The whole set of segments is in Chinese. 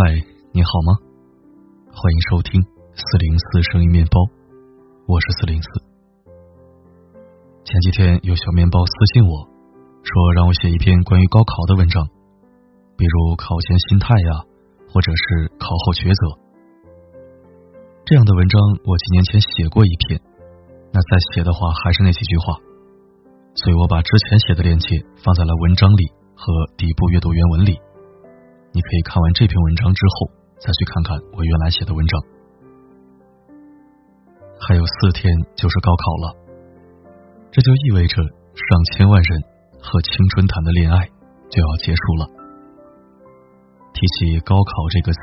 嗨，你好吗？欢迎收听四零四声音面包，我是四零四。前几天有小面包私信我说让我写一篇关于高考的文章，比如考前心态呀，或者是考后抉择。这样的文章我几年前写过一篇，那再写的话还是那几句话，所以我把之前写的链接放在了文章里和底部阅读原文里。你可以看完这篇文章之后，再去看看我原来写的文章。还有四天就是高考了，这就意味着上千万人和青春谈的恋爱就要结束了。提起高考这个词，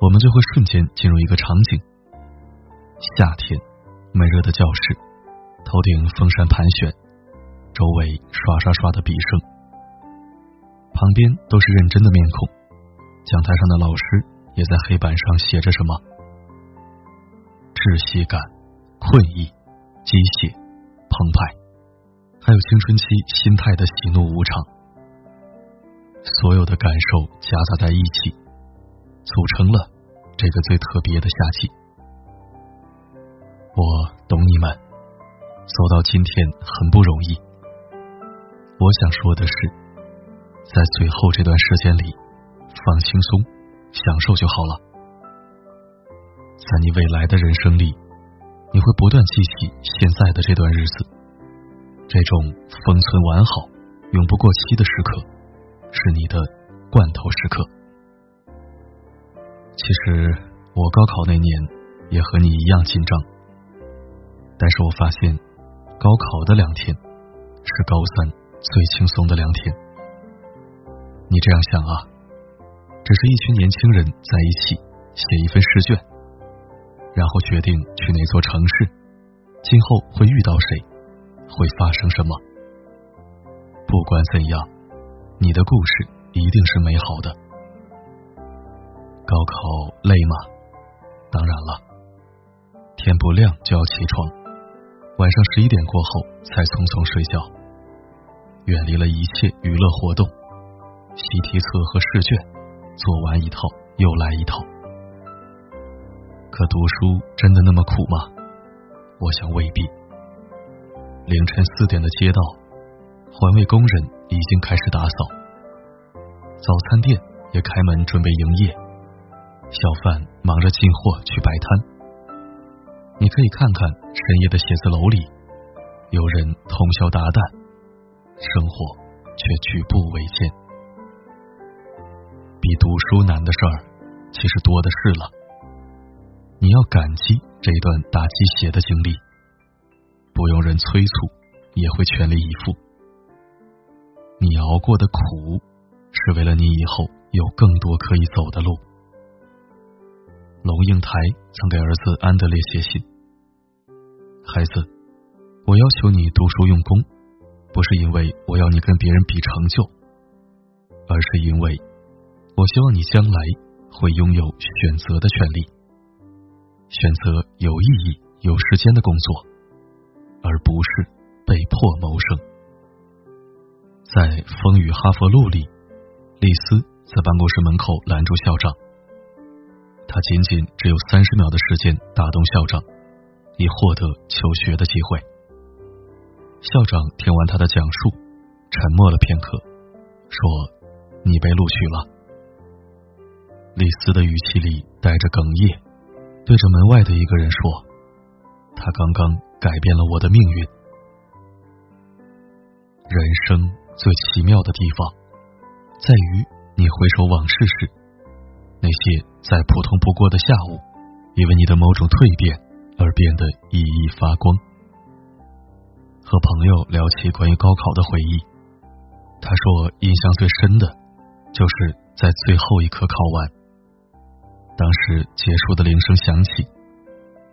我们就会瞬间进入一个场景：夏天，闷热的教室，头顶风扇盘旋，周围刷刷刷的笔声。旁边都是认真的面孔，讲台上的老师也在黑板上写着什么，窒息感、困意、机械、澎湃，还有青春期心态的喜怒无常，所有的感受夹杂在一起，组成了这个最特别的夏季。我懂你们，走到今天很不容易。我想说的是。在最后这段时间里，放轻松，享受就好了。在你未来的人生里，你会不断记起现在的这段日子，这种封存完好、永不过期的时刻，是你的罐头时刻。其实我高考那年也和你一样紧张，但是我发现，高考的两天是高三最轻松的两天。你这样想啊？只是一群年轻人在一起写一份试卷，然后决定去哪座城市，今后会遇到谁，会发生什么。不管怎样，你的故事一定是美好的。高考累吗？当然了，天不亮就要起床，晚上十一点过后才匆匆睡觉，远离了一切娱乐活动。习题册和试卷做完一套又来一套，可读书真的那么苦吗？我想未必。凌晨四点的街道，环卫工人已经开始打扫，早餐店也开门准备营业，小贩忙着进货去摆摊。你可以看看深夜的写字楼里，有人通宵达旦，生活却举步维艰。比读书难的事儿，其实多的是了。你要感激这一段打鸡血的经历，不用人催促，也会全力以赴。你熬过的苦，是为了你以后有更多可以走的路。龙应台曾给儿子安德烈写信：“孩子，我要求你读书用功，不是因为我要你跟别人比成就，而是因为。”我希望你将来会拥有选择的权利，选择有意义、有时间的工作，而不是被迫谋生。在《风雨哈佛路》里，丽丝在办公室门口拦住校长，他仅仅只有三十秒的时间打动校长，以获得求学的机会。校长听完他的讲述，沉默了片刻，说：“你被录取了。”李斯的语气里带着哽咽，对着门外的一个人说：“他刚刚改变了我的命运。”人生最奇妙的地方，在于你回首往事时，那些再普通不过的下午，因为你的某种蜕变而变得熠熠发光。和朋友聊起关于高考的回忆，他说印象最深的，就是在最后一科考完。当时结束的铃声响起，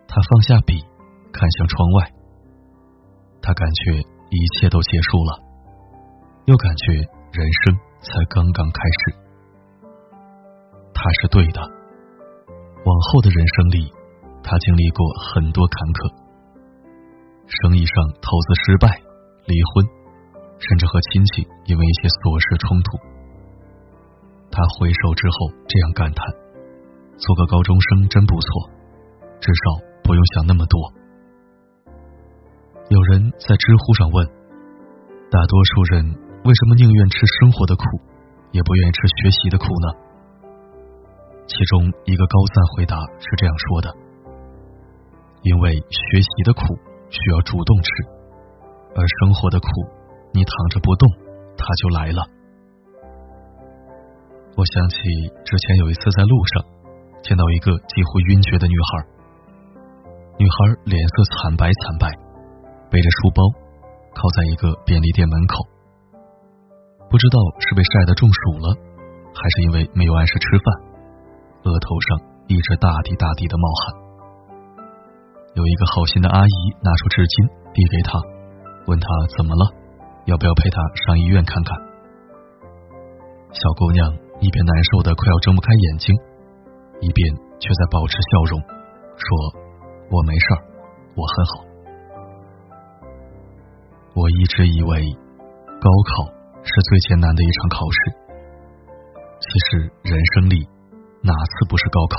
他放下笔，看向窗外。他感觉一切都结束了，又感觉人生才刚刚开始。他是对的。往后的人生里，他经历过很多坎坷：生意上投资失败、离婚，甚至和亲戚因为一些琐事冲突。他回首之后这样感叹：“做个高中生真不错，至少不用想那么多。”有人在知乎上问：“大多数人为什么宁愿吃生活的苦，也不愿意吃学习的苦呢？”其中一个高赞回答是这样说的：“因为学习的苦需要主动吃，而生活的苦，你躺着不动，它就来了。”我想起之前有一次在路上见到一个几乎晕厥的女孩，女孩脸色惨白惨白，背着书包靠在一个便利店门口，不知道是被晒得中暑了，还是因为没有按时吃饭，额头上一直大滴大滴的冒汗。有一个好心的阿姨拿出纸巾递给她，问她怎么了，要不要陪她上医院看看。小姑娘。一边难受的快要睁不开眼睛，一边却在保持笑容，说：“我没事儿，我很好。”我一直以为高考是最艰难的一场考试，其实人生里哪次不是高考？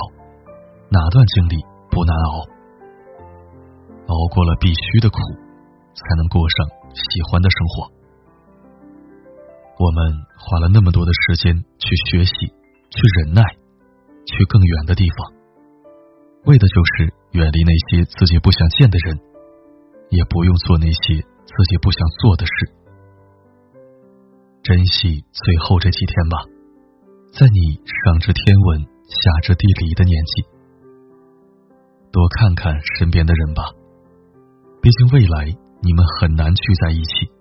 哪段经历不难熬？熬过了必须的苦，才能过上喜欢的生活。我们花了那么多的时间去学习，去忍耐，去更远的地方，为的就是远离那些自己不想见的人，也不用做那些自己不想做的事。珍惜最后这几天吧，在你上知天文下知地理的年纪，多看看身边的人吧，毕竟未来你们很难聚在一起。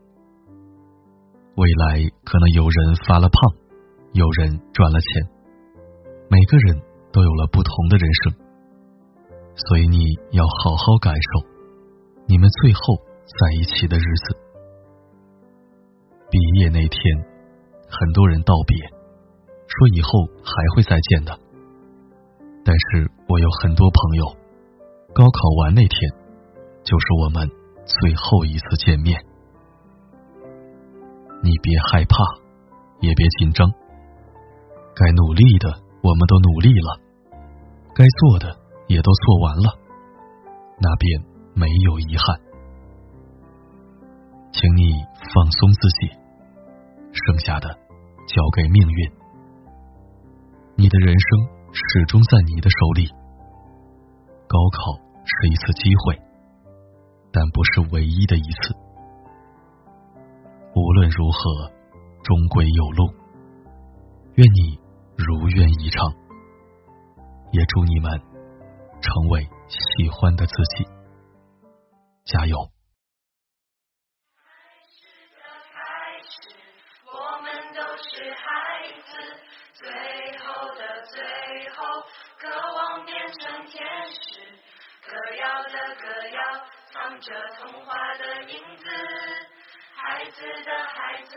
未来可能有人发了胖，有人赚了钱，每个人都有了不同的人生，所以你要好好感受你们最后在一起的日子。毕业那天，很多人道别，说以后还会再见的。但是我有很多朋友，高考完那天，就是我们最后一次见面。你别害怕，也别紧张。该努力的我们都努力了，该做的也都做完了，那便没有遗憾。请你放松自己，剩下的交给命运。你的人生始终在你的手里。高考是一次机会，但不是唯一的一次。无论如何，终归有路。愿你如愿以偿，也祝你们成为喜欢的自己。加油！开始的开始我们都是孩子，最后的最后，渴望变成天使。歌谣的歌谣，藏着童话的影子。孩子的孩子，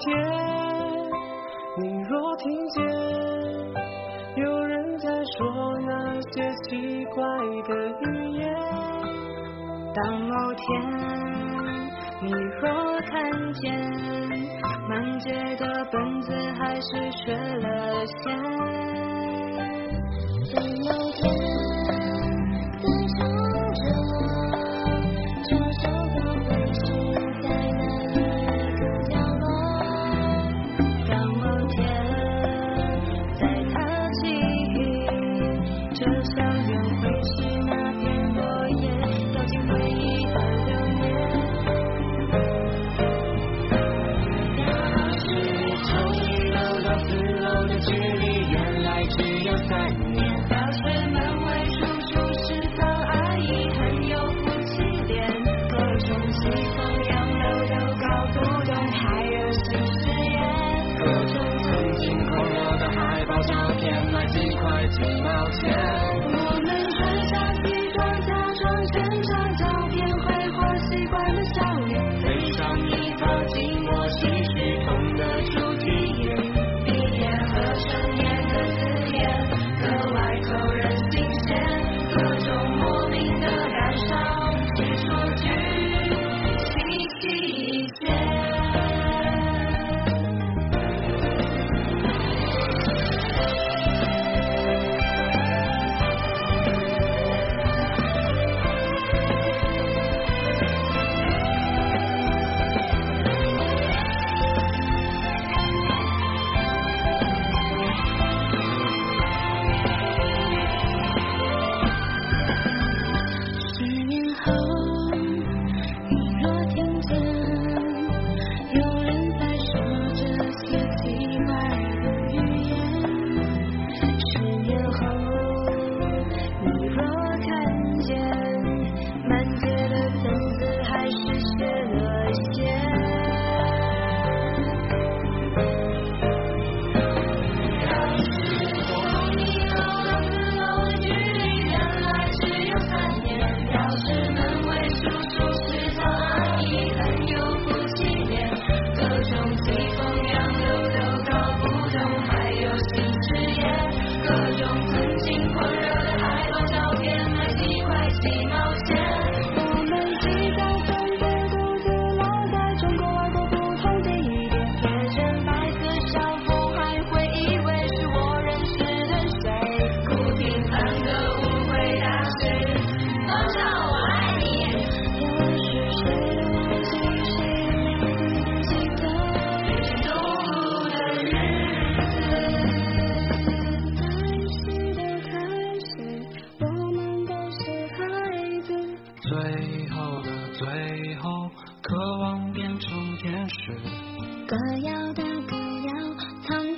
天，你若听见有人在说那些奇怪的语言，当某天你若看见满街的本子还是缺了线。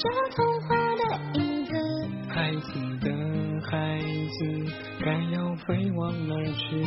这童话的影子，孩子的孩子，该要飞往哪儿去？